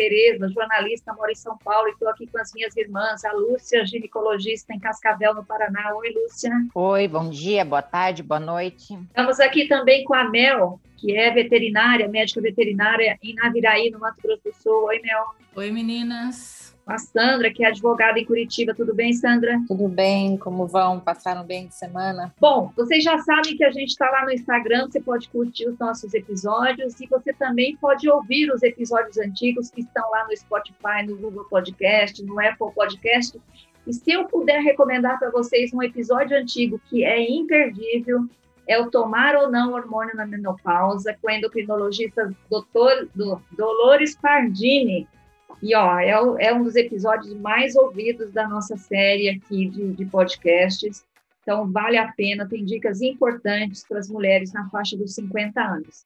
Tereza, jornalista, moro em São Paulo e estou aqui com as minhas irmãs, a Lúcia, ginecologista em Cascavel, no Paraná. Oi, Lúcia. Oi, bom dia, boa tarde, boa noite. Estamos aqui também com a Mel, que é veterinária, médica veterinária em Naviraí, no Mato Grosso do Sul. Oi, Mel. Oi, meninas a Sandra, que é advogada em Curitiba. Tudo bem, Sandra? Tudo bem, como vão? Passaram bem de semana? Bom, vocês já sabem que a gente está lá no Instagram, você pode curtir os nossos episódios e você também pode ouvir os episódios antigos que estão lá no Spotify, no Google Podcast, no Apple Podcast. E se eu puder recomendar para vocês um episódio antigo que é imperdível, é o tomar ou não hormônio na menopausa, com a endocrinologista doutor, do Dolores Pardini. E ó, é, é, um dos episódios mais ouvidos da nossa série aqui de, de podcasts. Então, vale a pena, tem dicas importantes para as mulheres na faixa dos 50 anos.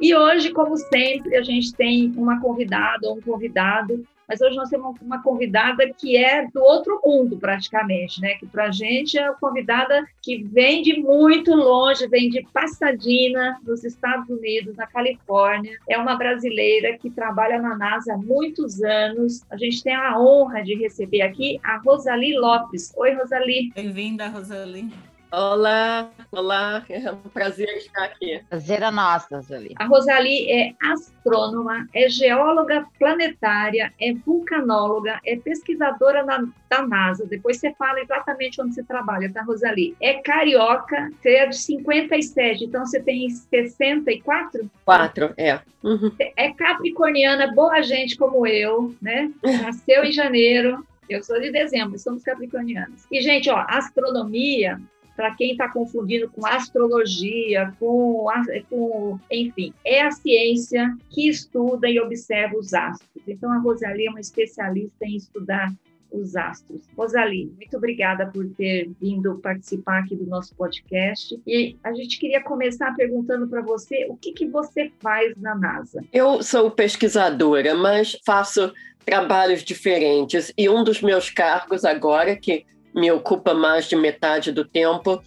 E hoje, como sempre, a gente tem uma convidada ou um convidado mas hoje nós temos uma convidada que é do outro mundo, praticamente, né? Que para a gente é uma convidada que vem de muito longe, vem de Pasadena, nos Estados Unidos, na Califórnia. É uma brasileira que trabalha na NASA há muitos anos. A gente tem a honra de receber aqui a Rosali Lopes. Oi, Rosali. Bem-vinda, Rosali. Olá, olá, é um prazer estar aqui. Prazer é nosso, Rosali. A Rosali é astrônoma, é geóloga planetária, é vulcanóloga, é pesquisadora na, da NASA. Depois você fala exatamente onde você trabalha, tá, Rosali? É carioca, você é de 57, então você tem 64? Quatro, é. Uhum. É capricorniana, boa gente como eu, né? Nasceu em janeiro, eu sou de dezembro, somos capricornianos. E, gente, ó, astronomia para quem está confundindo com astrologia, com, com, enfim, é a ciência que estuda e observa os astros. Então, a Rosalie é uma especialista em estudar os astros. Rosalie, muito obrigada por ter vindo participar aqui do nosso podcast. E a gente queria começar perguntando para você o que, que você faz na NASA. Eu sou pesquisadora, mas faço trabalhos diferentes. E um dos meus cargos agora, que me ocupa mais de metade do tempo,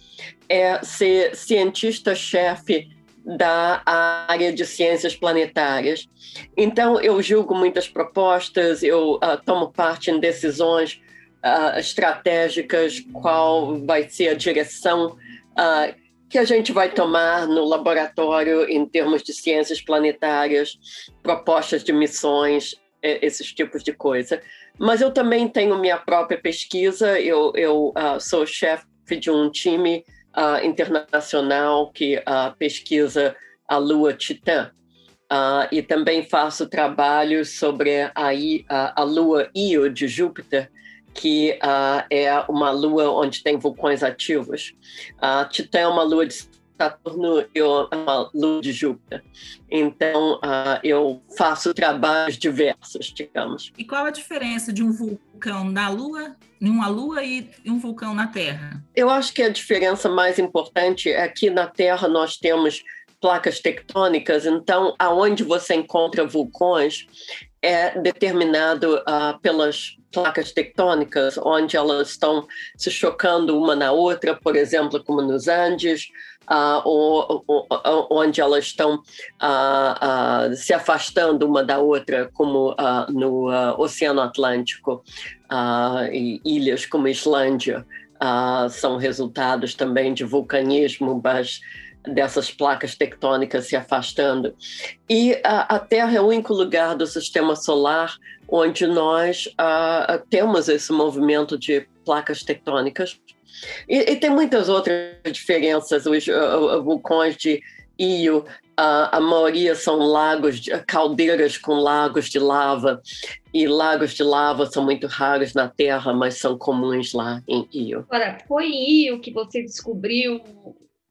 é ser cientista-chefe da área de ciências planetárias. Então, eu julgo muitas propostas, eu uh, tomo parte em decisões uh, estratégicas, qual vai ser a direção uh, que a gente vai tomar no laboratório em termos de ciências planetárias, propostas de missões, esses tipos de coisa. Mas eu também tenho minha própria pesquisa, eu, eu uh, sou chefe de um time uh, internacional que uh, pesquisa a Lua Titã. e também faço trabalhos sobre a, a, a Lua Io de Júpiter, que é uma lua onde tem vulcões ativos. A Titã é uma lua de Saturno e uma lua de Júpiter. Então, uh, eu faço trabalhos diversos, digamos. E qual a diferença de um vulcão na Lua, em uma Lua e um vulcão na Terra? Eu acho que a diferença mais importante é que na Terra nós temos placas tectônicas, então aonde você encontra vulcões é determinado uh, pelas placas tectônicas, onde elas estão se chocando uma na outra, por exemplo, como nos Andes, uh, ou, ou, onde elas estão uh, uh, se afastando uma da outra, como no Oceano Atlântico, e ilhas como Islândia são resultados também de vulcanismo, mas dessas placas tectônicas se afastando. E a, a Terra é o único lugar do sistema solar onde nós temos esse movimento de placas tectônicas e, e tem muitas outras diferenças. Os vulcões de Io, uh, a maioria são lagos, de, caldeiras com lagos de lava. E lagos de lava são muito raros na Terra, mas são comuns lá em Io. Agora, foi Io que você descobriu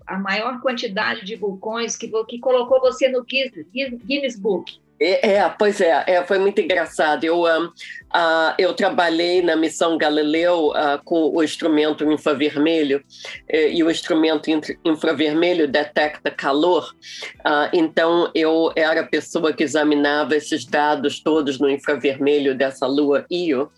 a maior quantidade de vulcões que, que colocou você no Guinness Book? É, é, pois é, é, foi muito engraçado. Eu, um, uh, eu trabalhei na missão Galileu uh, com o instrumento infravermelho, eh, e o instrumento infravermelho detecta calor, uh, então eu era a pessoa que examinava esses dados todos no infravermelho dessa lua Io.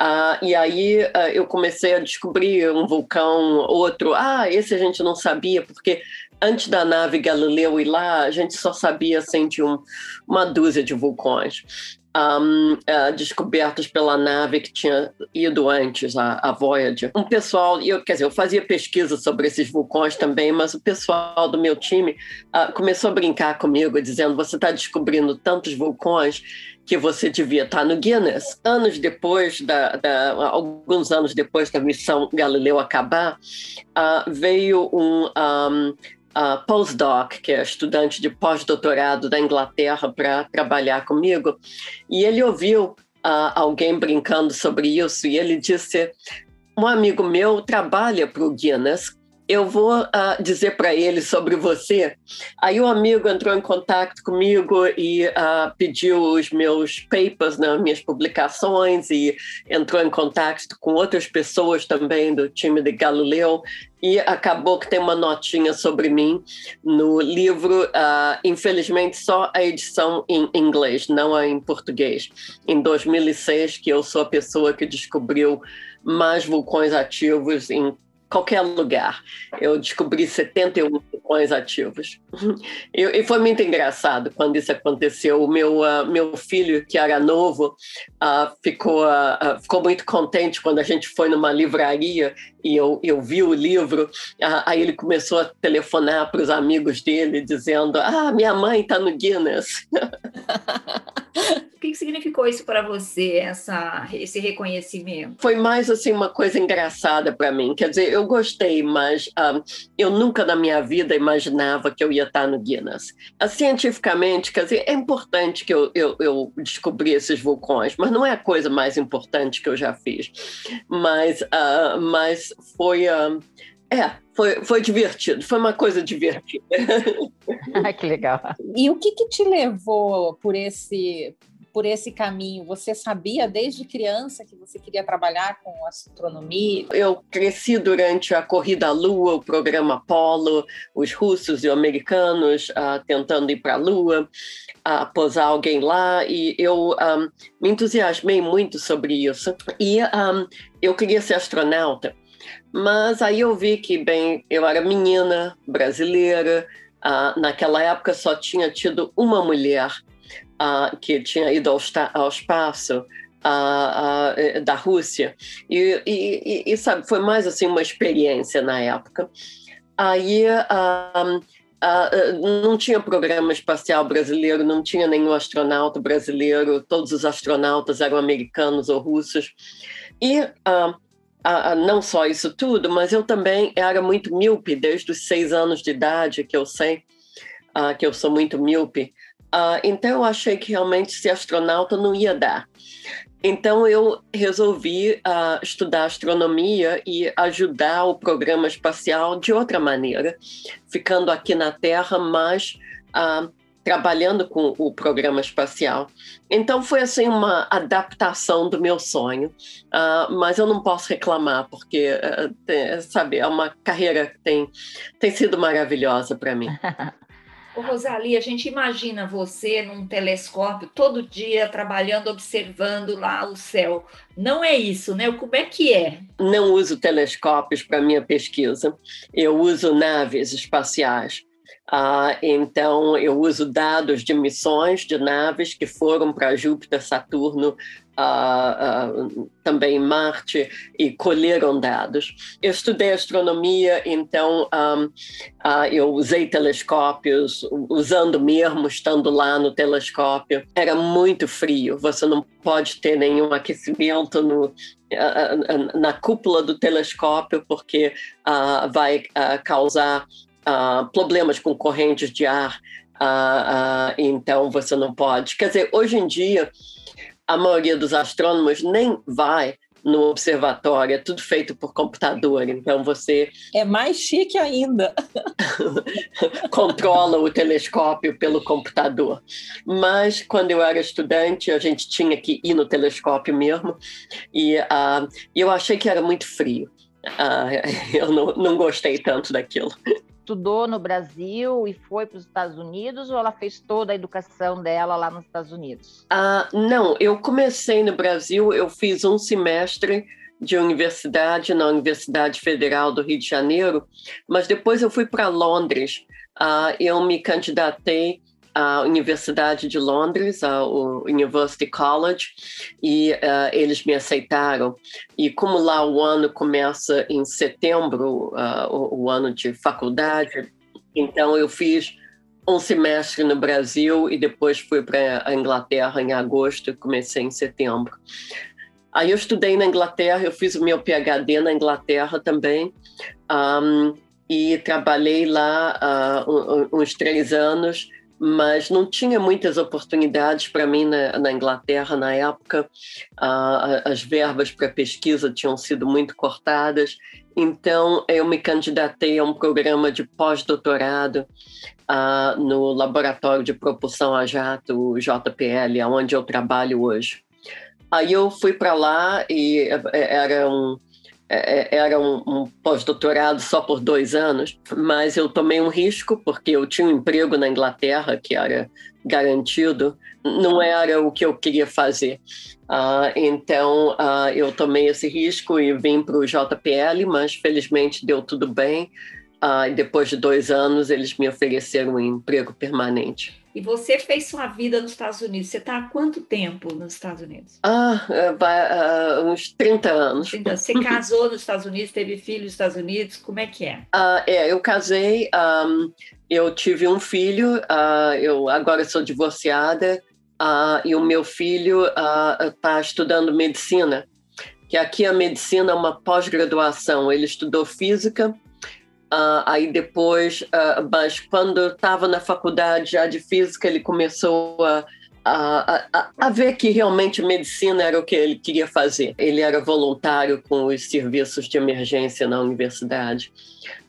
Uh, e aí uh, eu comecei a descobrir um vulcão, outro. Ah, esse a gente não sabia, porque antes da nave Galileu ir lá, a gente só sabia assim, de um, uma dúzia de vulcões. Um, uh, descobertos pela nave que tinha ido antes, a, a Voyager. Um pessoal, eu, quer dizer, eu fazia pesquisa sobre esses vulcões também, mas o pessoal do meu time uh, começou a brincar comigo, dizendo: você está descobrindo tantos vulcões que você devia estar no Guinness. Anos depois, da, da, alguns anos depois da missão Galileu acabar, uh, veio um, um uh, postdoc, que é estudante de pós-doutorado da Inglaterra, para trabalhar comigo, e ele ouviu uh, alguém brincando sobre isso e ele disse: um amigo meu trabalha para o Guinness eu vou uh, dizer para ele sobre você. Aí o amigo entrou em contato comigo e uh, pediu os meus papers, né, minhas publicações, e entrou em contato com outras pessoas também do time de Galileu. E acabou que tem uma notinha sobre mim no livro, uh, infelizmente só a edição em inglês, não a em português. Em 2006, que eu sou a pessoa que descobriu mais vulcões ativos em qualquer lugar. Eu descobri 71 vulcões ativos. E, e, foi muito engraçado quando isso aconteceu. O meu, uh, meu filho, que era novo, uh, ficou, uh, ficou muito contente quando a gente foi numa livraria e eu, eu vi o livro. aí ele começou a telefonar para os amigos dele, dizendo: Ah, minha mãe está no Guinness. O que significou isso para você, essa, esse reconhecimento? Foi mais assim uma coisa engraçada para mim. Quer dizer, eu gostei, mas um, eu nunca na minha vida imaginava que eu ia estar no Guinness. Uh, cientificamente, quer dizer, é importante que eu, eu, eu, descobri esses vulcões, mas não é a coisa mais importante que eu já fiz. Mas, uh, mas foi. Uh, é, foi, foi divertido, foi uma coisa divertida. ah, que legal. E o que, que te levou por esse por esse caminho? Você sabia desde criança que você queria trabalhar com astronomia? Eu cresci durante a corrida à Lua, o programa Apollo, os russos e os americanos uh, tentando ir para a Lua, uh, posar alguém lá, e eu um, me entusiasmei muito sobre isso. E um, eu queria ser astronauta. Mas aí eu vi que, bem, eu era menina brasileira, uh, naquela época só tinha tido uma mulher uh, que tinha ido ao, ao espaço uh, da Rússia. E, e, e, sabe, foi mais assim uma experiência na época. Aí não tinha programa espacial brasileiro, não tinha nenhum astronauta brasileiro, todos os astronautas eram americanos ou russos. E não só isso tudo, mas eu também era muito míope desde os seis anos de idade, que eu sei que eu sou muito míope. Uh, então eu achei que realmente ser astronauta não ia dar. Então eu resolvi uh, estudar astronomia e ajudar o programa espacial de outra maneira, ficando aqui na Terra, mas uh, trabalhando com o programa espacial. Então foi assim uma adaptação do meu sonho, uh, mas eu não posso reclamar porque uh, tem, sabe é uma carreira que tem tem sido maravilhosa para mim. Ô, Rosalie, a gente imagina você num telescópio todo dia trabalhando, observando lá o céu. Não é isso, né? Como é que é? Não uso telescópios para minha pesquisa. Eu uso naves espaciais. Ah, então, eu uso dados de missões de naves que foram para Júpiter, Saturno, ah, ah, também Marte, e colheram dados. Eu estudei astronomia, então ah, eu usei telescópios, usando mesmo, estando lá no telescópio. Era muito frio, você não pode ter nenhum aquecimento no, na cúpula do telescópio, porque vai causar uh, problemas com correntes de ar, uh, então você não pode. Quer dizer, hoje em dia, a maioria dos astrônomos nem vai no observatório, é tudo feito por computador, então você. É mais chique ainda. controla o telescópio pelo computador. Mas quando eu era estudante, a gente tinha que ir no telescópio mesmo, e uh, eu achei que era muito frio. Uh, eu não, não gostei tanto daquilo estudou no Brasil e foi para os Estados Unidos ou ela fez toda a educação dela lá nos Estados Unidos? Ah, não, eu comecei no Brasil, eu fiz um semestre de universidade na Universidade Federal do Rio de Janeiro, mas depois eu fui para Londres. Ah, eu me candidatei a Universidade de Londres, o University College, e uh, eles me aceitaram. E como lá o ano começa em setembro, uh, o, o, ano de faculdade, então eu fiz um semestre no Brasil e depois fui para a Inglaterra em agosto comecei em setembro. Aí eu estudei na Inglaterra, eu fiz o meu PhD na Inglaterra também. Um, e trabalhei lá uh, uns três anos mas não tinha muitas oportunidades para mim na, na, Inglaterra na época. Uh, as verbas para pesquisa tinham sido muito cortadas, então eu me candidatei a um programa de pós-doutorado uh, no Laboratório de Propulsão a Jato, o JPL, onde eu trabalho hoje. Aí eu fui para lá e é, era um era um, um pós-doutorado só por dois anos, mas eu tomei um risco porque eu tinha um emprego na Inglaterra que era garantido, não era o que eu queria fazer. Uh, então uh, eu tomei esse risco e vim para o JPL, mas felizmente deu tudo bem. Uh, depois de dois anos, eles me ofereceram um emprego permanente. E você fez sua vida nos Estados Unidos. Você está há quanto tempo nos Estados Unidos? Ah, uh, uns 30 anos. Então, você casou nos Estados Unidos, teve filho nos Estados Unidos, como é que é? Uh, é, eu casei, um, eu tive um filho, uh, eu agora sou divorciada, e o meu filho está estudando medicina, que aqui a medicina é uma pós-graduação. Ele estudou física, Uh, aí depois, uh, mas quando estava na faculdade já de física, ele começou a, a, a, a, ver que realmente medicina era o que ele queria fazer. Ele era voluntário com os serviços de emergência na universidade.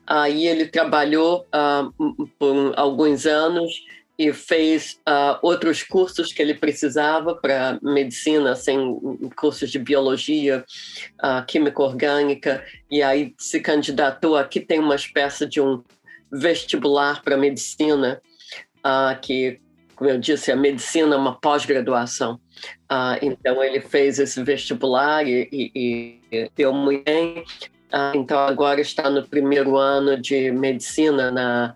Aí ele trabalhou uh, por alguns anos e fez uh, outros cursos que ele precisava para medicina, assim, cursos de biologia, uh, química orgânica, e aí se candidatou. Aqui tem uma espécie de um vestibular para medicina, uh, que, como eu disse, a medicina é uma pós-graduação. Então ele fez esse vestibular e, e, e deu muito bem. então agora está no primeiro ano de medicina na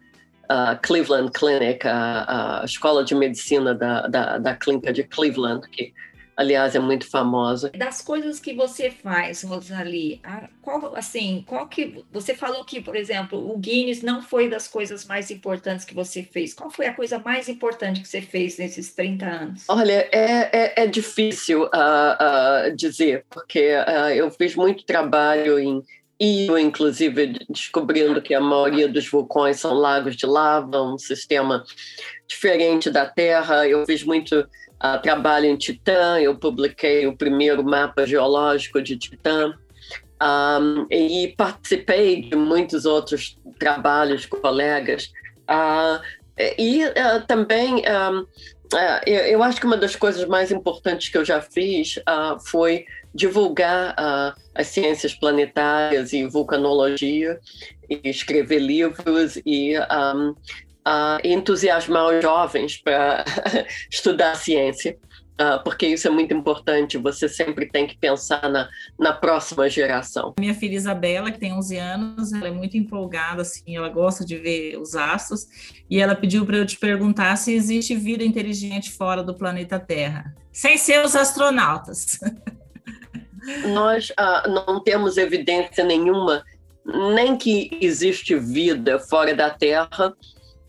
a Cleveland Clinic, a, a escola de medicina da, da, da clínica de Cleveland, que aliás é muito famosa. Das coisas que você faz, Rosalie, qual assim, qual que você falou que, por exemplo, o Guinness não foi das coisas mais importantes que você fez. Qual foi a coisa mais importante que você fez nesses 30 anos? Olha, é, é, é difícil uh, uh, dizer, porque uh, eu fiz muito trabalho em e inclusive descobrindo que a maioria dos vulcões são lagos de lava, um sistema diferente da Terra. Eu fiz muito uh, trabalho em Titã, eu publiquei o primeiro mapa geológico de Titã. Um, e participei de muitos outros trabalhos colegas. Uh, e uh, também um, eu, eu, acho que uma das coisas mais importantes que eu já fiz foi divulgar uh, as ciências planetárias e vulcanologia, e escrever livros e um, uh, entusiasmar os jovens para estudar ciência. Porque isso é muito importante, você sempre tem que pensar na, na próxima geração. Minha filha Isabela, que tem 11 anos, ela é muito empolgada, assim, ela gosta de ver os astros, e ela pediu para eu te perguntar se existe vida inteligente fora do planeta Terra, sem ser os astronautas. nós ah, não temos evidência nenhuma, nem que existe vida fora da Terra,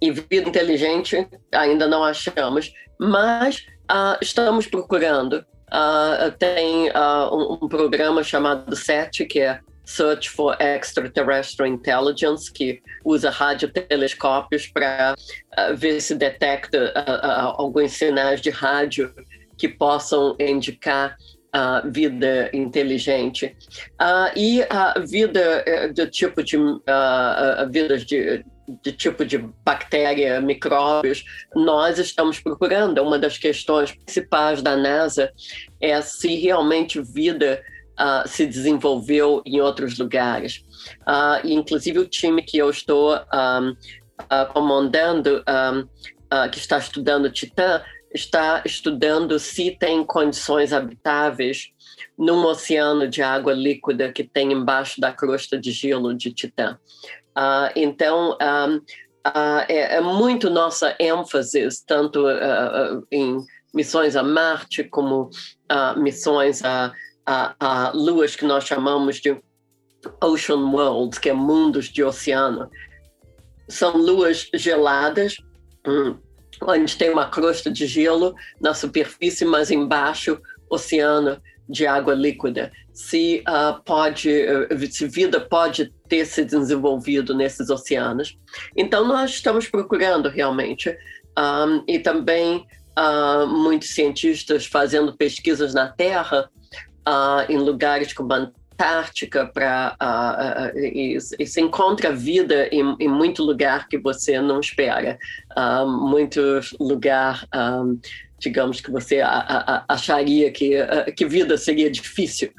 e vida inteligente ainda não achamos, mas ah, estamos procurando. Ah, tem ah, um, um, programa chamado SET, que é Search for Extraterrestrial Intelligence, que usa radiotelescópios para uh, ver se detecta uh, alguns sinais de rádio que possam indicar uh, vida inteligente. Uh, e a vida uh, do tipo de uh, vidas de, de tipo de bactéria, micróbios, nós estamos procurando. Uma das questões principais da NASA é se realmente vida uh, se desenvolveu em outros lugares. Uh, inclusive o time que eu estou uh, comandando, que está estudando Titã, está estudando se tem condições habitáveis num oceano de água líquida que tem embaixo da crosta de gelo de Titã. Uh, então, um, uh, é, é, muito nossa ênfase, tanto uh, em missões a Marte, como missões a, a, a, luas que nós chamamos de Ocean Worlds, que é mundos de oceano. São luas geladas, hum, onde tem uma crosta de gelo na superfície, mas embaixo oceano de água líquida. Se uh, pode, uh, se vida pode ter se desenvolvido nesses oceanos. Então nós estamos procurando realmente um, e também uh, muitos cientistas fazendo pesquisas na Terra em lugares como Antártica para uh, uh, e, e, se encontra vida em, em, muito lugar que você não espera, uh, muito lugar, um, digamos que você a, a, acharia que que vida seria difícil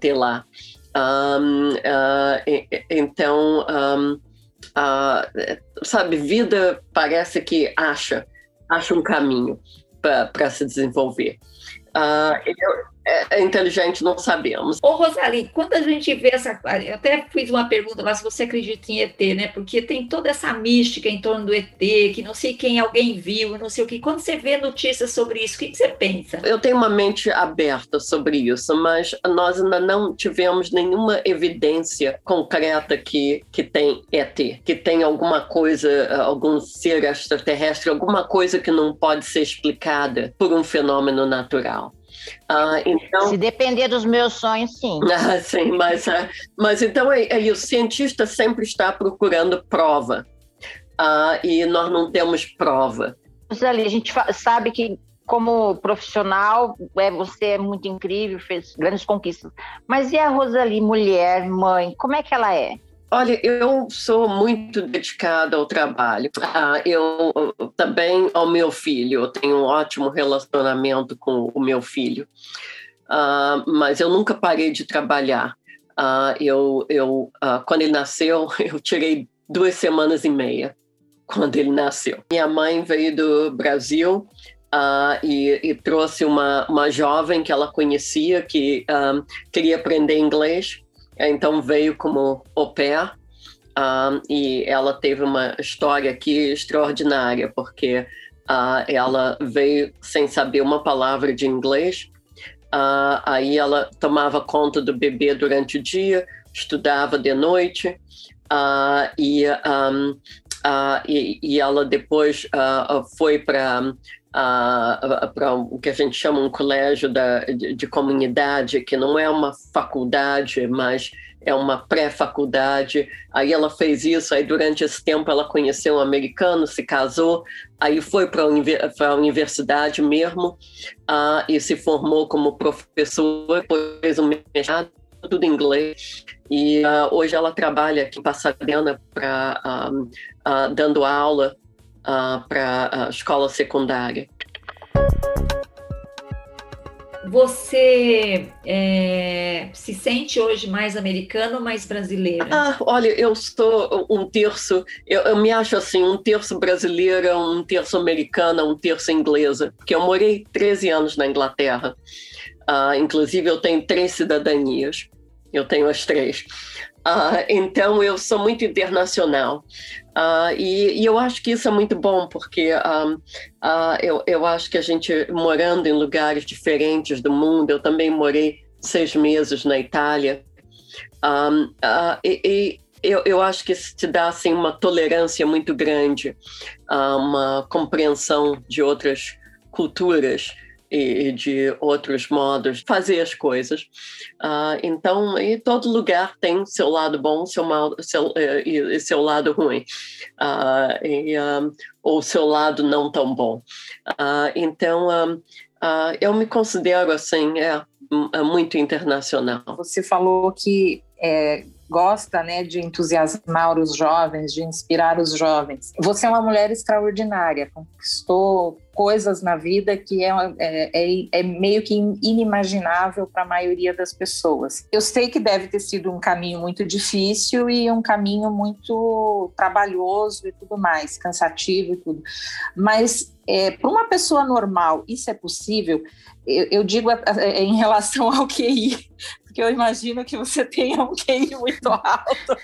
ter lá. Um, e, então, um, sabe, vida parece que acha acha um caminho para se desenvolver. eu, é, é inteligente, não sabemos. Ô, Rosalie, quando a gente vê essa. Eu até fiz uma pergunta lá se você acredita em ET, né? Porque tem toda essa mística em torno do ET, que não sei quem alguém viu, não sei o que. Quando você vê notícias sobre isso, o que você pensa? Eu tenho uma mente aberta sobre isso, mas nós ainda não tivemos nenhuma evidência concreta que, que tem ET, que tem alguma coisa, algum ser extraterrestre, alguma coisa que não pode ser explicada por um fenômeno natural. Ah, então, Se depender dos meus sonhos, sim. Ah, sim, mas, ah, mas então é, é, o cientista sempre está procurando prova. Ah, e nós não temos prova. Ali, a gente sabe que como profissional, é, você é muito incrível, fez grandes conquistas. Mas e a Rosalie, mulher, mãe, como é que ela é? Olha, eu sou muito dedicada ao trabalho. Ah, eu também ao meu filho, eu tenho um ótimo relacionamento com o meu filho. Ah, mas eu nunca parei de trabalhar. Ah, eu, eu, ah, quando ele nasceu, eu tirei duas semanas e meia quando ele nasceu. Minha mãe veio do Brasil Uh, e, e, trouxe uma, uma jovem que ela conhecia que um, queria aprender inglês então veio como au pair uh, e ela teve uma história aqui extraordinária, porque uh, ela veio sem saber uma palavra de inglês, uh, aí ela tomava conta do bebê durante o dia, estudava de noite, e, um, e, e, ela depois foi para uh, para o que a gente chama um colégio da, de, de, comunidade, que não é uma faculdade, mas é uma pré-faculdade. Aí ela fez isso, aí durante esse tempo ela conheceu um americano, se casou, aí foi para a universidade mesmo uh, e se formou como professora, depois um mestrado, tudo em inglês. E uh, hoje ela trabalha aqui em Pasadena pra, uh, uh, dando aula uh, para a escola secundária. Você é, se sente hoje mais americano ou mais brasileira? Ah, olha, eu sou um terço, eu, eu, me acho assim, um terço brasileira, um terço americana, um terço inglesa, porque eu morei 13 anos na Inglaterra. Uh, inclusive, eu tenho três cidadanias, eu tenho as três. Uh, então, eu sou muito internacional. Uh, e, e, eu acho que isso é muito bom, porque uh, eu, eu acho que a gente, morando em lugares diferentes do mundo, eu também morei seis meses na Itália, um, e, e eu, eu, acho que isso te dá assim, uma tolerância muito grande, uma compreensão de outras culturas e de outros modos de fazer as coisas. Uh, então, e todo lugar tem seu lado bom seu mal, seu, uh, e, seu lado ruim, uh, e, um, ou seu lado não tão bom. então, um, eu me considero assim, é, muito internacional. Você falou que é, gosta né, de entusiasmar os jovens, de inspirar os jovens. Você é uma mulher extraordinária, conquistou coisas na vida que é, é, é, é meio que inimaginável para a maioria das pessoas. Eu sei que deve ter sido um caminho muito difícil e um caminho muito trabalhoso e tudo mais, cansativo e tudo. Mas é, para uma pessoa normal, isso é possível? Eu, eu digo a, a, em relação ao QI, porque eu imagino que você tenha um QI muito alto.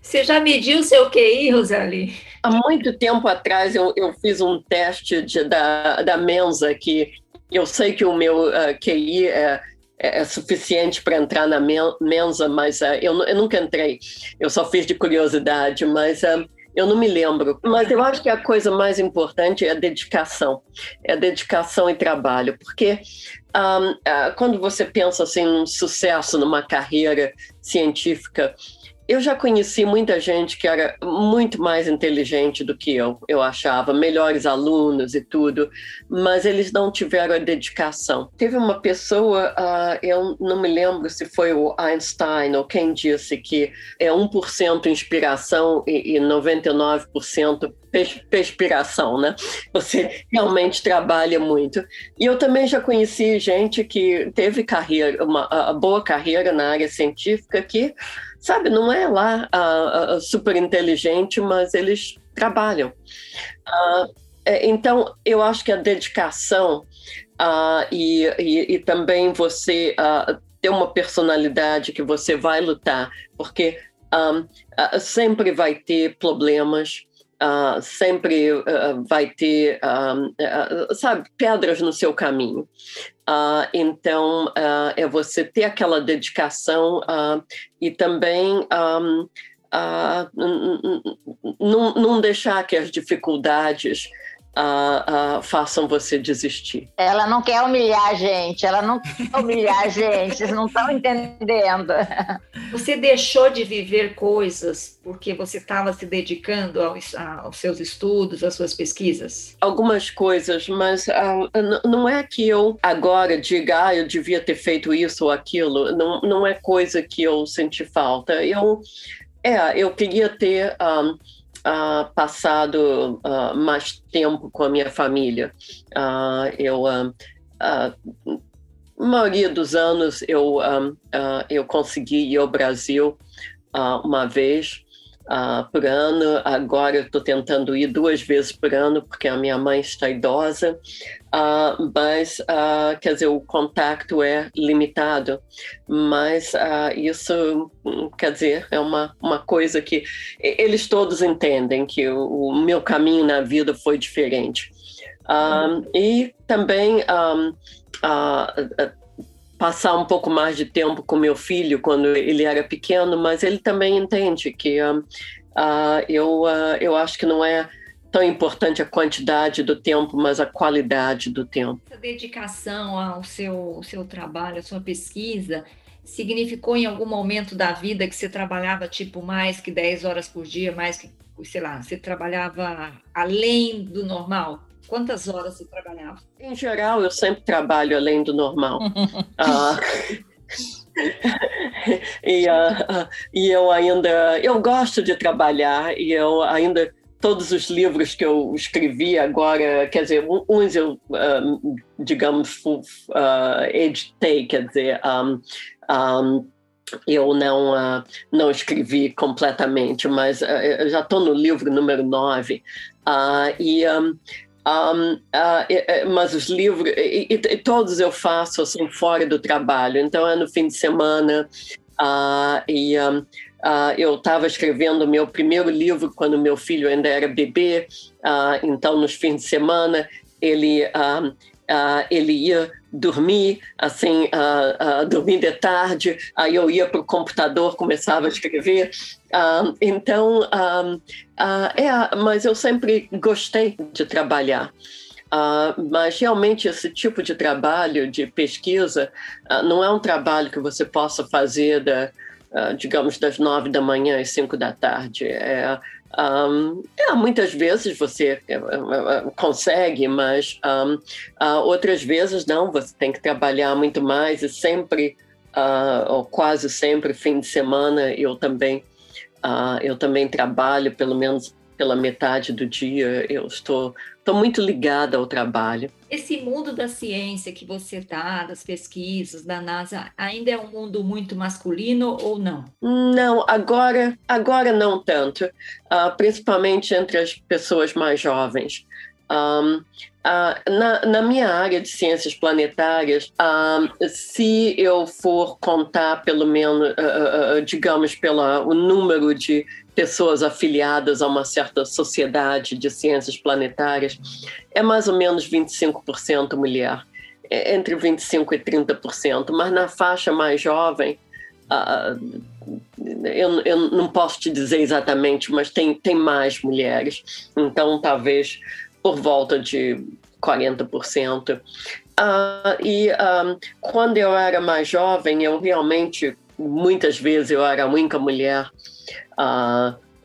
Você já mediu seu QI, Rosali? Há muito tempo atrás eu, eu fiz um teste de, da, da Mensa, que eu sei que o meu uh, QI é, é, é suficiente para entrar na Mensa, mas uh, eu, eu, nunca entrei. Eu só fiz de curiosidade, mas uh, eu não me lembro. Mas eu acho que a coisa mais importante é a dedicação. É a dedicação e trabalho, porque um, quando você pensa assim, num sucesso numa carreira científica, eu já conheci muita gente que era muito mais inteligente do que eu, eu achava, melhores alunos e tudo, mas eles não tiveram a dedicação. Teve uma pessoa, uh, eu não me lembro se foi o Einstein ou quem disse que é 1% inspiração e, e 99% perspiração, né? Você realmente trabalha muito. E eu também já conheci gente que teve carreira, uma boa carreira na área científica que sabe, não é lá uh, uh, super inteligente, mas eles trabalham. Uh, então, eu acho que a dedicação e, e, e, também você ter uma personalidade que você vai lutar, porque um, sempre vai ter problemas, Uh, sempre uh, vai ter, uh, sabe, pedras no seu caminho. Então, é você ter aquela dedicação e também um, não deixar que as dificuldades uh, uh, façam você desistir. Ela não quer humilhar a gente, ela não quer humilhar a gente, vocês não estão entendendo. Você deixou de viver coisas porque você estava se dedicando aos, aos, seus estudos, às suas pesquisas? Algumas coisas, mas uh, não é que eu agora diga, ah, eu devia ter feito isso ou aquilo, não, não é coisa que eu senti falta. Eu, é, eu queria ter. Um, uh, passado uh, mais tempo com a minha família. Uh, eu, a maioria dos anos eu, eu consegui ir ao Brasil uma vez uh, por ano. Agora eu estou tentando ir duas vezes por ano, porque a minha mãe está idosa, uh, mas, uh, quer dizer, o contato é limitado. Mas isso, quer dizer, é uma, uma coisa que eles todos entendem, que o, o meu caminho na vida foi diferente. Um, e também um, uh, passar um pouco mais de tempo com meu filho quando ele era pequeno, mas ele também entende que uh, uh, eu, uh, eu acho que não é tão importante a quantidade do tempo, mas a qualidade do tempo. Essa dedicação ao seu, seu trabalho, à sua pesquisa, significou em algum momento da vida que você trabalhava tipo mais que 10 horas por dia, mais que, sei lá, você trabalhava além do normal? Quantas horas você trabalhava? Em geral, eu sempre trabalho além do normal. uh, e, uh, e eu ainda eu gosto de trabalhar e eu ainda todos os livros que eu escrevi agora, quer dizer, uns eu, um, digamos, uh, editei, quer dizer, um, um, eu não, uh, não escrevi completamente, mas uh, eu já estou no livro número 9. Uh, e um, uh, mas os livros, e, e, todos eu faço assim fora do trabalho, então é no fim de semana. Uh, e um, uh, eu estava escrevendo meu primeiro livro quando meu filho ainda era bebê, então nos fins de semana ele, ele ia dormir, assim, uh, uh, dormir de tarde, aí eu ia para o computador, começava a escrever. Uh, então, é, mas eu sempre gostei de trabalhar. mas realmente esse tipo de trabalho de pesquisa não é um trabalho que você possa fazer da, uh, digamos, das nove da manhã às cinco da tarde. É, um, é, muitas vezes você uh, consegue, mas um, uh, outras vezes não, você tem que trabalhar muito mais e sempre, ou quase sempre, fim de semana, eu também, eu também trabalho, pelo menos pela metade do dia, eu estou, estou muito ligada ao trabalho. Esse mundo da ciência que você está, das pesquisas, da NASA, ainda é um mundo muito masculino ou não? Não, agora, agora não tanto, uh, principalmente entre as pessoas mais jovens. Um, uh, na, na, minha área de ciências planetárias, uh, se eu for contar pelo menos, uh, digamos, pelo número de pessoas afiliadas a uma certa sociedade de ciências planetárias, é mais ou menos 25% mulher, é entre 25% e 30%, mas na faixa mais jovem, eu, eu, não posso te dizer exatamente, mas tem, tem mais mulheres. Então, talvez por volta de 40%. Uh, e um, quando eu era mais jovem, eu realmente, muitas vezes, eu era a única mulher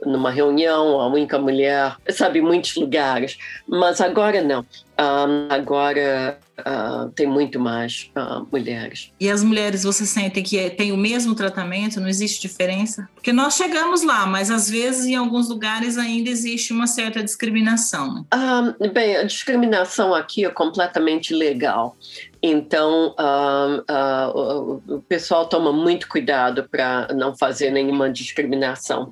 numa reunião, a única mulher, sabe, muitos lugares. Mas agora não. Um, agora uh, tem muito mais uh, mulheres. E as mulheres, você sente que tem o mesmo tratamento? Não existe diferença? Porque nós chegamos lá, mas às vezes em alguns lugares ainda existe uma certa discriminação. Né? Um, bem, a discriminação aqui é completamente legal. Então, uh, o pessoal toma muito cuidado para não fazer nenhuma discriminação.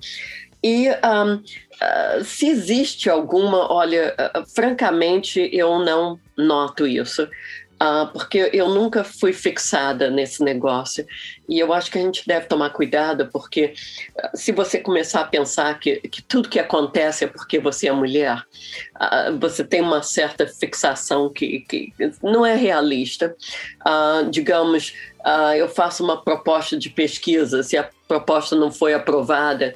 E um, uh, se existe alguma, olha, uh, francamente, eu não noto isso. Uh, porque eu nunca fui fixada nesse negócio. E eu acho que a gente deve tomar cuidado, porque uh, se você começar a pensar que, que, tudo que acontece é porque você é mulher, uh, você tem uma certa fixação que, que não é realista. digamos, eu faço uma proposta de pesquisa, se a proposta não foi aprovada,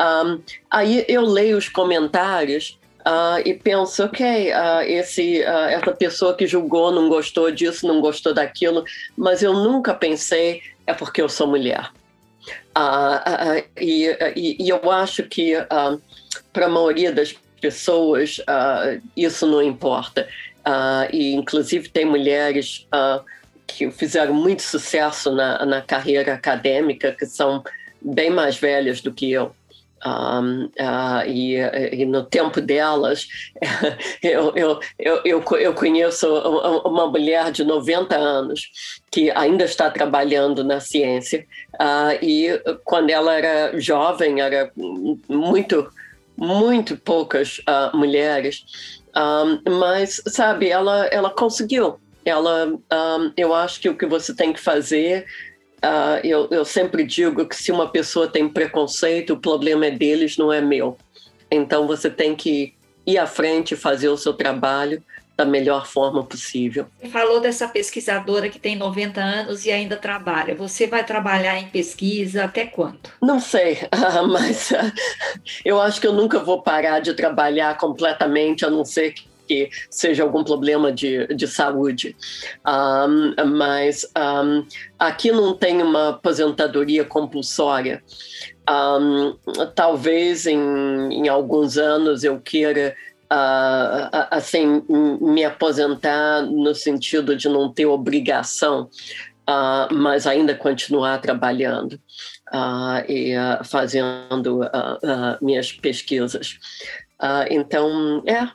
um, aí eu leio os comentários Uh, e penso, ok, uh, esse, uh, essa pessoa que julgou não gostou disso, não gostou daquilo, mas eu nunca pensei é porque eu sou mulher. E, e, e, eu acho que para a maioria das pessoas isso não importa. e inclusive tem mulheres que fizeram muito sucesso na, na carreira acadêmica que são bem mais velhas do que eu. Um, uh, e, e, no tempo delas, eu, eu, eu, eu, conheço uma mulher de 90 anos que ainda está trabalhando na ciência, uh, e quando ela era jovem, era muito, muito poucas uh, mulheres, um, mas, sabe, ela, ela conseguiu. Ela, um, eu acho que o que você tem que fazer Uh, eu, eu sempre digo que se uma pessoa tem preconceito, o problema é deles, não é meu. Então você tem que ir à frente, fazer o seu trabalho da melhor forma possível. Você falou dessa pesquisadora que tem 90 anos e ainda trabalha. Você vai trabalhar em pesquisa até quando? Não sei, mas eu acho que eu nunca vou parar de trabalhar completamente, a não ser que que seja algum problema de, de saúde. Um, mas um, aqui não tem uma aposentadoria compulsória. Um, talvez em, em alguns anos eu queira uh, assim me aposentar no sentido de não ter obrigação, uh, mas ainda continuar trabalhando. Uh, e fazendo minhas pesquisas. Uh, então, é,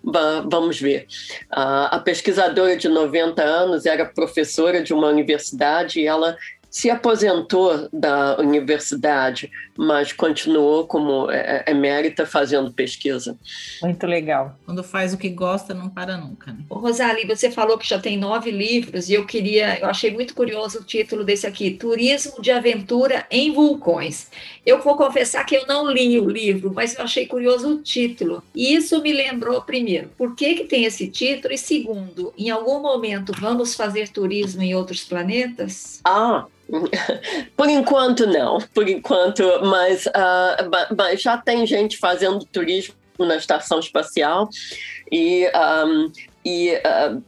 vamos ver. Uh, a pesquisadora de 90 anos era professora de uma universidade e ela se aposentou da universidade, mas continuou como é, é, emérita fazendo pesquisa. Muito legal. Quando faz o que gosta, não para nunca. Né? Rosalie, você falou que já tem nove livros e eu queria, eu achei muito curioso o título desse aqui, Turismo de Aventura em Vulcões. Eu vou confessar que eu não li o livro, mas eu achei curioso o título. E isso me lembrou, primeiro, por que, que tem esse título? E segundo, em algum momento vamos fazer turismo em outros planetas? Ah, por enquanto não, por enquanto, mas, uh, mas já tem gente fazendo turismo na estação espacial e, um, e uh,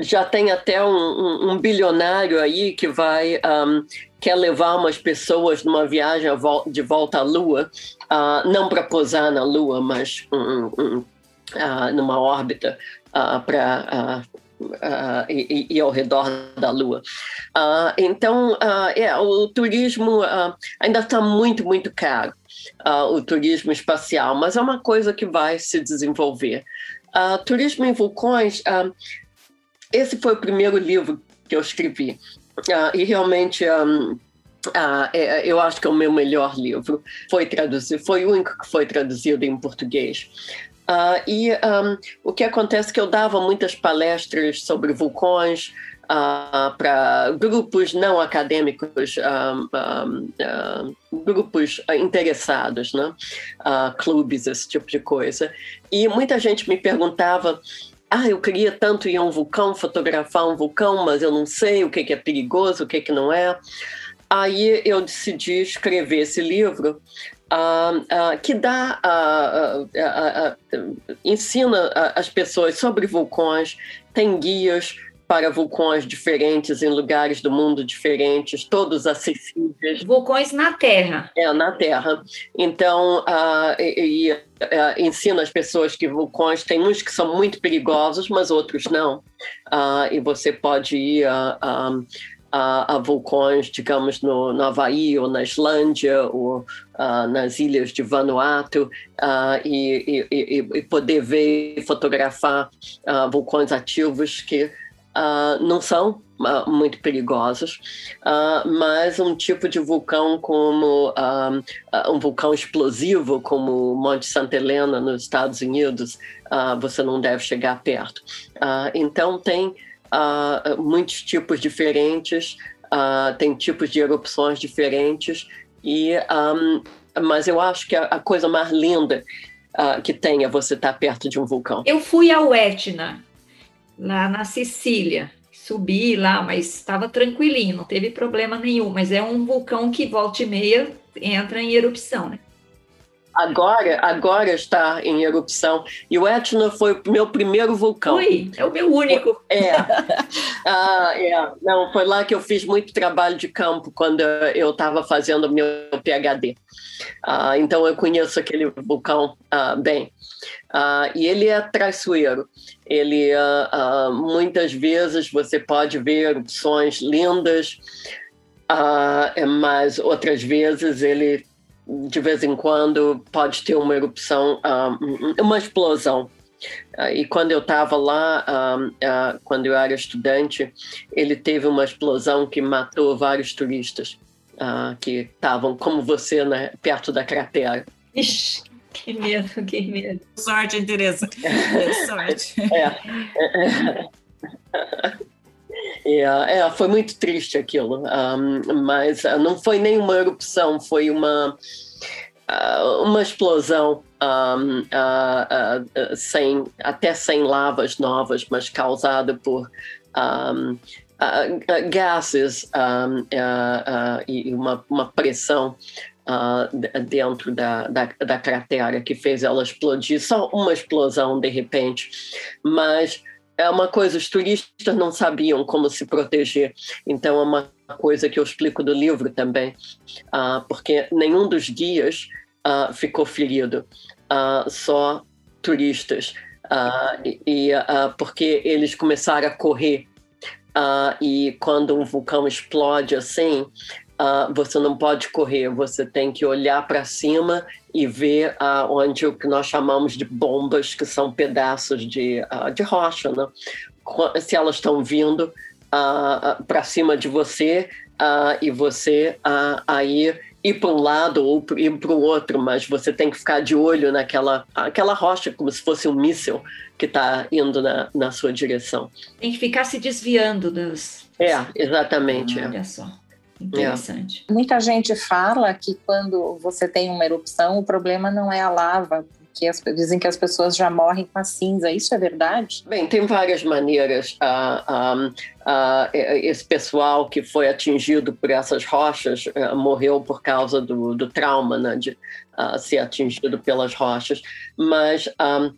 já tem até um, um, um bilionário aí que vai um, quer levar umas pessoas numa viagem de volta à Lua, uh, não para posar na Lua, mas uh, numa órbita para Uh, e, e, ao redor da Lua. Uh, então, uh, é, o turismo ainda está muito, muito caro, o turismo espacial, mas é uma coisa que vai se desenvolver. turismo em vulcões, esse foi o primeiro livro que eu escrevi, e realmente. Um, ah, é, eu acho que é o meu melhor livro. Foi traduzido, foi o único que foi traduzido em português. Uh, e um, o que acontece é que eu dava muitas palestras sobre vulcões uh, para grupos não acadêmicos, uh, grupos interessados, né? clubes, esse tipo de coisa. E muita gente me perguntava ah, eu queria tanto ir a um vulcão, fotografar um vulcão, mas eu não sei o que, que é perigoso, o que, que não é. Aí eu decidi escrever esse livro Uh, uh, que dá, uh, ensina as pessoas sobre vulcões, tem guias para vulcões diferentes em lugares do mundo diferentes, todos acessíveis. Vulcões na Terra. É, na Terra. Então, e, e, ensina as pessoas que vulcões tem uns que são muito perigosos, mas outros não. e você pode ir a a, a vulcões, digamos, no, no Havaí ou na Islândia ou uh, nas ilhas de Vanuatu uh, e, e, e, poder ver e fotografar uh, vulcões ativos que não são muito perigosos, mas um tipo de vulcão como um vulcão explosivo como o Monte Santa Helena nos Estados Unidos, você não deve chegar perto. então tem uh, muitos tipos diferentes, uh, tem tipos de erupções diferentes, e, um, mas eu acho que a, a coisa mais linda uh, que tem é você estar perto de um vulcão. Eu fui ao Etna, lá na Sicília, subi lá, mas estava tranquilinho, não teve problema nenhum, mas é um vulcão que volta e meia entra em erupção, né? Agora, agora está em erupção. E o Etna foi o meu primeiro vulcão. Foi, é o meu único. É. ah, é. Não, foi lá que eu fiz muito trabalho de campo quando eu estava fazendo meu PhD. Ah, então eu conheço aquele vulcão ah, bem. Ah, e ele é traiçoeiro. Ele, ah, ah, muitas vezes, você pode ver erupções lindas, mas outras vezes ele de vez em quando pode ter uma erupção, um, uma explosão. Uh, e quando eu estava lá, uh, quando eu era estudante, ele teve uma explosão que matou vários turistas que estavam, como você, né, perto da cratera. Ixi, que medo, que medo. Sorte, Tereza. Sorte. é. É, é, foi muito triste aquilo, um, mas uh, não foi nenhuma erupção, foi uma, uh, uma explosão um, uh, sem, até sem lavas novas, mas causada por um, gases e uma, uma pressão dentro da, da, da cratera que fez ela explodir, só uma explosão de repente, mas é uma coisa, os turistas não sabiam como se proteger. Então, é uma coisa que eu explico do livro também, uh, porque nenhum dos guias uh, ficou ferido, uh, só turistas. e, porque eles começaram a correr. e quando um vulcão explode assim, você não pode correr, você tem que olhar para cima e ver uh, onde o que nós chamamos de bombas, que são pedaços de, uh, de rocha, né? se elas estão vindo para cima de você e você aí ir para um lado ou ir para o outro, mas você tem que ficar de olho naquela aquela rocha, como se fosse um míssil que está indo na, na sua direção. Tem que ficar se desviando das. É, exatamente. olha é. só. Interessante. É. Muita gente fala que quando você tem uma erupção, o problema não é a lava, que as, dizem que as pessoas já morrem com a cinza. Isso é verdade? Bem, tem várias maneiras. Uh, uh, esse pessoal que foi atingido por essas rochas uh, morreu por causa do, do trauma né, de ser atingido pelas rochas. Mas um,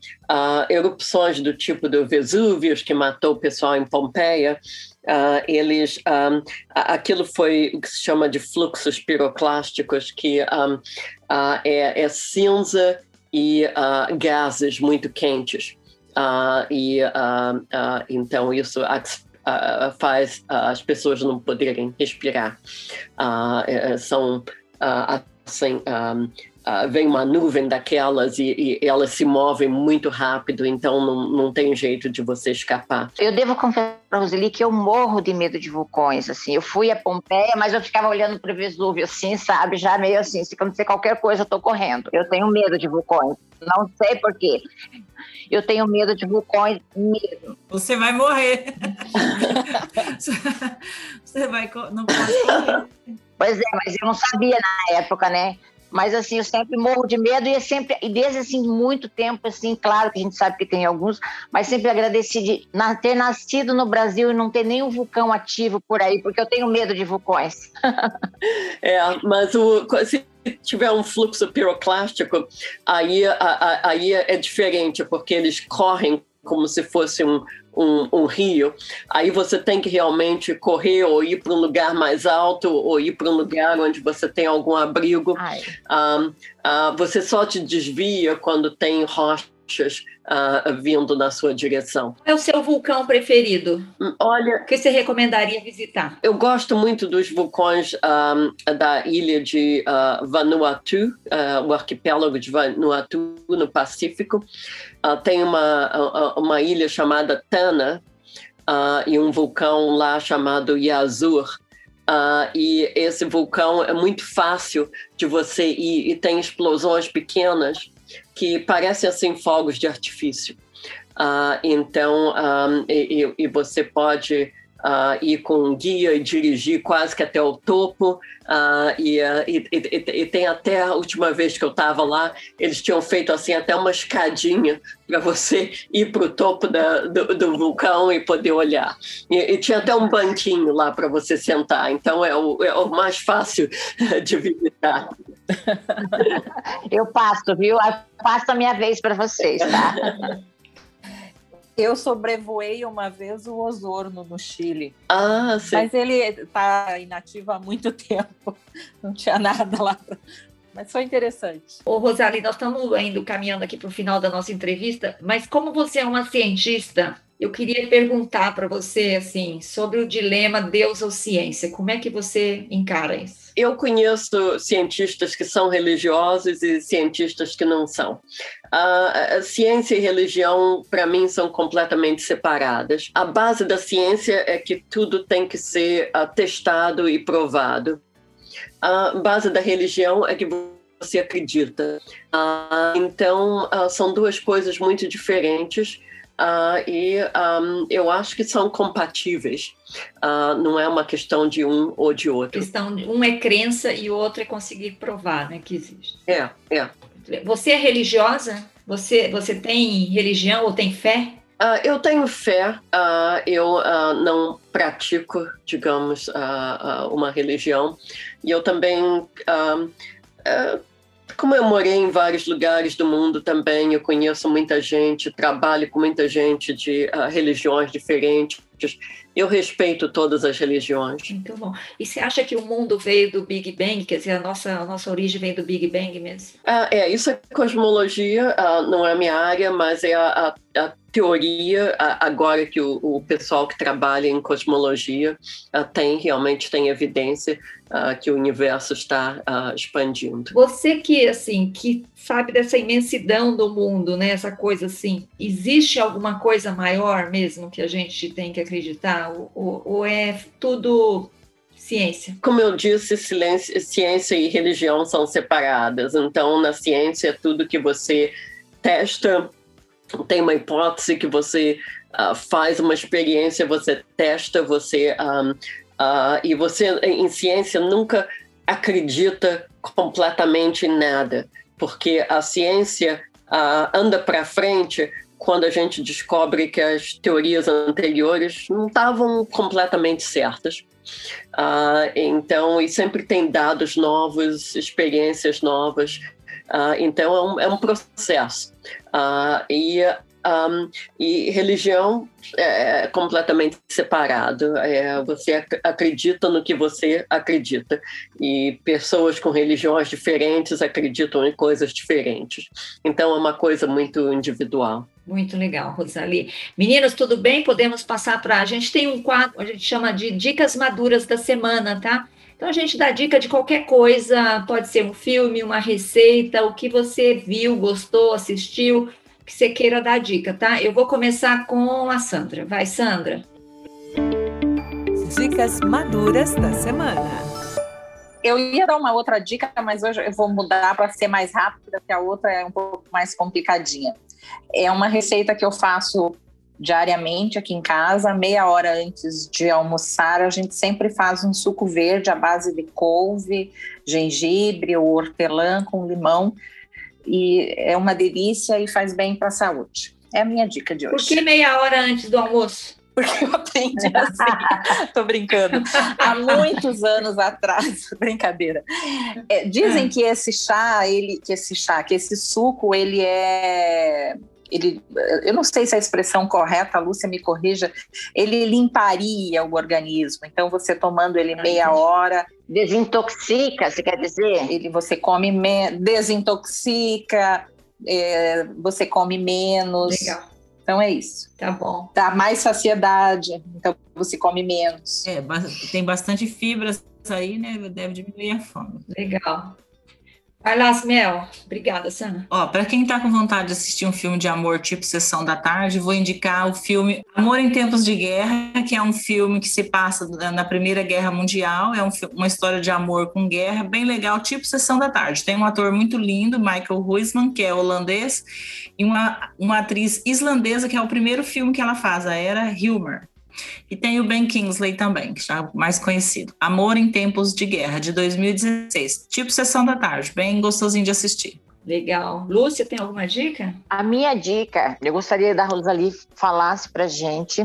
erupções do tipo do Vesúvios, que matou o pessoal em Pompeia, Uh, eles um, aquilo foi o que se chama de fluxos piroclásticos que um, uh, é, é, cinza e uh, gases muito quentes. E então isso faz as pessoas não poderem respirar. É, são assim um, uh, vem uma nuvem daquelas e, e, elas se movem muito rápido, então não, não tem jeito de você escapar. Eu devo confessar para Roseli que eu morro de medo de vulcões, assim. Eu fui a Pompeia, mas eu ficava olhando para o Vesúvio, assim, sabe? Já meio assim, se acontecer qualquer coisa, eu tô correndo. Eu tenho medo de vulcões. Não sei por quê. Eu tenho medo de vulcões mesmo. Você vai morrer. Você vai, não pode correr. Pois é, mas eu não sabia na época, né? Mas assim, eu sempre morro de medo e é sempre, e desde assim muito tempo assim, claro que a gente sabe que tem alguns, mas sempre agradeci de ter nascido no Brasil e não ter nenhum vulcão ativo por aí, porque eu tenho medo de vulcões. é, mas o, se tiver um fluxo piroclástico, aí, aí é diferente, porque eles correm como se fosse um, um, um, rio, aí você tem que realmente correr ou ir para um lugar mais alto ou ir para um lugar onde você tem algum abrigo. Um, uh, você só te desvia quando tem rochas uh, vindo na sua direção. Qual é o seu vulcão preferido? Hum, olha, que você recomendaria visitar? Eu gosto muito dos vulcões um, da ilha de uh, Vanuatu, uh, o arquipélago de Vanuatu no Pacífico. tem uma, uma ilha chamada Tana e um vulcão lá chamado Yazur. Uh, e esse vulcão é muito fácil de você ir e tem explosões pequenas que parecem assim fogos de artifício. Uh, então, um, ah, e, e, você pode uh, ir com um guia e dirigir quase que até o topo. Uh, e, e, e, tem até a última vez que eu estava lá, eles tinham feito assim até uma escadinha para você ir para o topo da, do, do, vulcão e poder olhar. E, tinha até um banquinho lá para você sentar. Então é o, é o mais fácil de visitar. Eu passo, viu? Eu passo a minha vez para vocês, tá? Eu sobrevoei uma vez o Osorno no Chile. Ah, sim. Mas ele está inativo há muito tempo. Não tinha nada lá. Mas foi interessante. Ô, Rosali, nós estamos indo caminhando aqui para o final da nossa entrevista, mas como você é uma cientista, eu queria perguntar para você assim sobre o dilema Deus ou ciência. Como é que você encara isso? Eu conheço cientistas que são religiosos e cientistas que não são. A, ciência e religião, para mim, são completamente separadas. A base da ciência é que tudo tem que ser uh, testado e provado. A base da religião é que você acredita. Uh, então, uh, são duas coisas muito diferentes Uh, e um, eu acho que são compatíveis. Uh, não é uma questão de um ou de outro. Questão um é crença e o outro é conseguir provar né, que existe. É, é. Você é religiosa? Você, você tem religião ou tem fé? Uh, eu tenho fé, uh, eu uh, não pratico, digamos, uma religião, e eu também como eu morei em vários lugares do mundo também, eu conheço muita gente, trabalho com muita gente de uh, religiões diferentes. Eu respeito todas as religiões. Muito bom. E você acha que o mundo veio do Big Bang? Quer dizer, a nossa, a nossa origem vem do Big Bang mesmo? Ah, é, isso é cosmologia, uh, não é a minha área, mas é a, a, a teoria, agora que o, o, pessoal que trabalha em cosmologia uh, tem, realmente tem evidência uh, que o universo está uh, expandindo. Você que, assim, que sabe dessa imensidão do mundo, né? Essa coisa assim, existe alguma coisa maior mesmo que a gente tem que acreditar? Ou, ou é tudo ciência? Como eu disse, silêncio, ciência e religião são separadas. Então, na ciência, tudo que você testa tem uma hipótese que você uh, faz uma experiência, você testa, você um, uh, e você em ciência nunca acredita completamente em nada, porque a ciência anda para frente quando a gente descobre que as teorias anteriores não estavam completamente certas. Uh, então, e sempre tem dados novos, experiências novas. Uh, então, é um, é um processo. Uh, e um, e religião é completamente separado. É, você acredita no que você acredita. E pessoas com religiões diferentes acreditam em coisas diferentes. Então é uma coisa muito individual. Muito legal, Rosali. Meninas, tudo bem? Podemos passar para. A gente tem um quadro, a gente chama de Dicas Maduras da Semana, tá? Então a gente dá dica de qualquer coisa, pode ser um filme, uma receita, o que você viu, gostou, assistiu que você queira dar dica, tá? Eu vou começar com a Sandra. Vai, Sandra. Dicas maduras da semana. Eu ia dar uma outra dica, mas hoje eu vou mudar para ser mais rápida, porque a outra é um pouco mais complicadinha. É uma receita que eu faço diariamente aqui em casa, meia hora antes de almoçar, a gente sempre faz um suco verde à base de couve, gengibre ou hortelã com limão e é uma delícia e faz bem para a saúde. É a minha dica de hoje. Por que meia hora antes do almoço? Porque eu aprendi assim, tô brincando, há muitos anos atrás, brincadeira. É, dizem é. que esse chá, ele, que esse chá, que esse suco, ele é ele, eu não sei se é a expressão correta, a Lúcia me corrija, ele limparia o organismo. Então, você tomando ele meia hora. Desintoxica, você quer dizer? Ele, você come, me, desintoxica, é, você come menos. Legal. Então é isso. Tá bom. Dá mais saciedade, então você come menos. É, tem bastante fibras aí, né? Deve diminuir a fome. Legal. Vai lá, Smel. Obrigada, Sana. Ó, para quem tá com vontade de assistir um filme de amor tipo Sessão da Tarde, vou indicar o filme Amor em Tempos de Guerra, que é um filme que se passa na Primeira Guerra Mundial. É um, uma história de amor com guerra, bem legal, tipo Sessão da Tarde. Tem um ator muito lindo, Michael Huisman, que é holandês, e uma, uma atriz islandesa, que é o primeiro filme que ela faz, a Era Hilmer. E tem o Ben Kingsley também, que já é mais conhecido. Amor em Tempos de Guerra, de 2016. Tipo Sessão da Tarde, bem gostosinho de assistir. Legal. Lúcia, tem alguma dica? A minha dica, eu gostaria da Rosalie falasse para gente.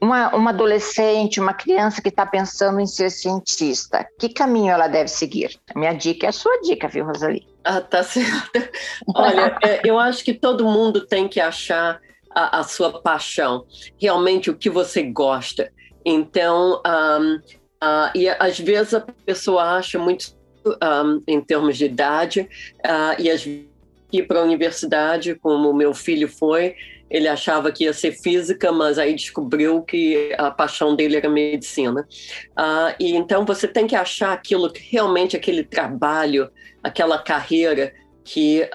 Uma, uma adolescente, uma criança que está pensando em ser cientista, que caminho ela deve seguir? A minha dica é a sua dica, viu, Rosalie? Ah, tá certo. Olha, é, eu acho que todo mundo tem que achar a, a sua paixão, realmente o que você gosta. Então, um, uh, e às vezes a pessoa acha muito um, em termos de idade, uh, e às vezes ir para a universidade, como meu filho foi, ele achava que ia ser física, mas aí descobriu que a paixão dele era medicina. Uh, e então você tem que achar aquilo que realmente aquele trabalho, aquela carreira que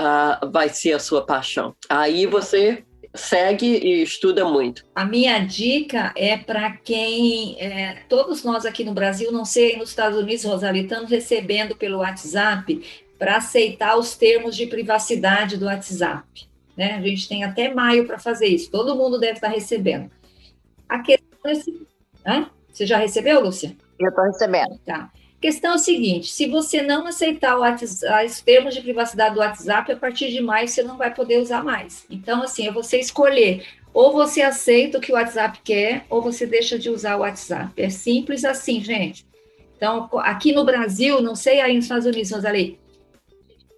vai ser a sua paixão. Aí você segue e estuda muito. A minha dica é para quem, é, todos nós aqui no Brasil, não sei, nos Estados Unidos, Rosalie, estamos recebendo pelo WhatsApp para aceitar os termos de privacidade do WhatsApp. Né? A gente tem até maio para fazer isso, todo mundo deve estar recebendo. A questão é. Hã? Você já recebeu, Lúcia? Eu estou recebendo. Tá questão é o seguinte: se você não aceitar WhatsApp, os termos de privacidade do WhatsApp, a partir de maio você não vai poder usar mais. Então, assim, é você escolher. Ou você aceita o que o WhatsApp quer, ou você deixa de usar o WhatsApp. É simples assim, gente. Então, aqui no Brasil, não sei aí nos Estados Unidos, Rosalie,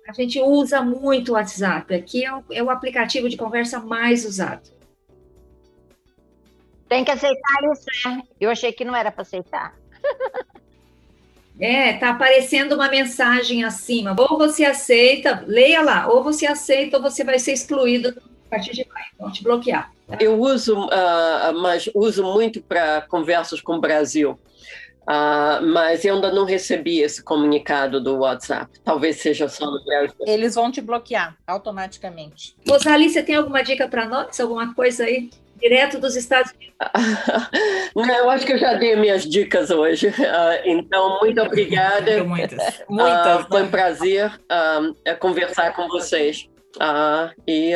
a gente usa muito o WhatsApp. Aqui é o, é o aplicativo de conversa mais usado. Tem que aceitar isso, né? Eu achei que não era para aceitar. É, tá aparecendo uma mensagem acima. Ou você aceita, leia lá, ou você aceita ou você vai ser excluído a partir de maio. Vão te bloquear. Tá? Eu uso, uh, mas uso muito para conversas com o Brasil. Uh, mas eu ainda não recebi esse comunicado do WhatsApp. Talvez seja só no Brasil. Eles vão te bloquear automaticamente. Rosalie, você tem alguma dica para nós? Alguma coisa aí? Direto dos Estados Unidos. eu acho que eu já dei minhas dicas hoje. Uh, então, muito obrigada. Muitas. Uh, Muitas foi um prazer uh, conversar com vocês. e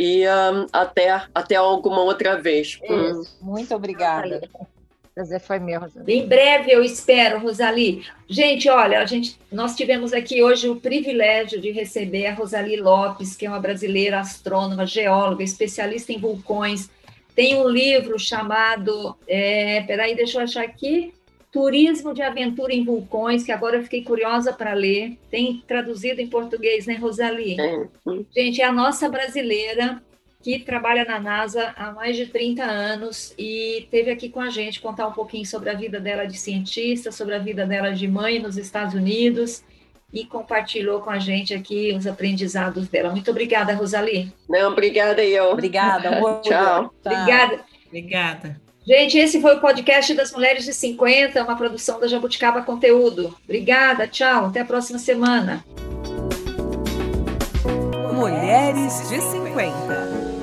e até, até alguma outra vez. Muito obrigada. Prazer foi meu, Rosali. Em breve eu espero, Rosali. Gente, olha, a gente, nós tivemos aqui hoje o privilégio de receber a Rosali Lopes, que é uma brasileira astrônoma, geóloga, especialista em vulcões. Tem um livro chamado, é, peraí, deixa eu achar aqui, Turismo de Aventura em Vulcões, que agora eu fiquei curiosa para ler. Tem traduzido em português, né, Rosali? É. Gente, é a nossa brasileira que trabalha na NASA há mais de 30 anos e teve aqui com a gente contar um pouquinho sobre a vida dela de cientista, sobre a vida dela de mãe nos Estados Unidos e compartilhou com a gente aqui os aprendizados dela. Muito obrigada, Rosali. Não, obrigada eu. Obrigada. orgulho. Tchau. Obrigada. Obrigada. Gente, esse foi o podcast das Mulheres de 50, uma produção da Jabuticaba Conteúdo. Obrigada, tchau, até a próxima semana. Mulheres de 50.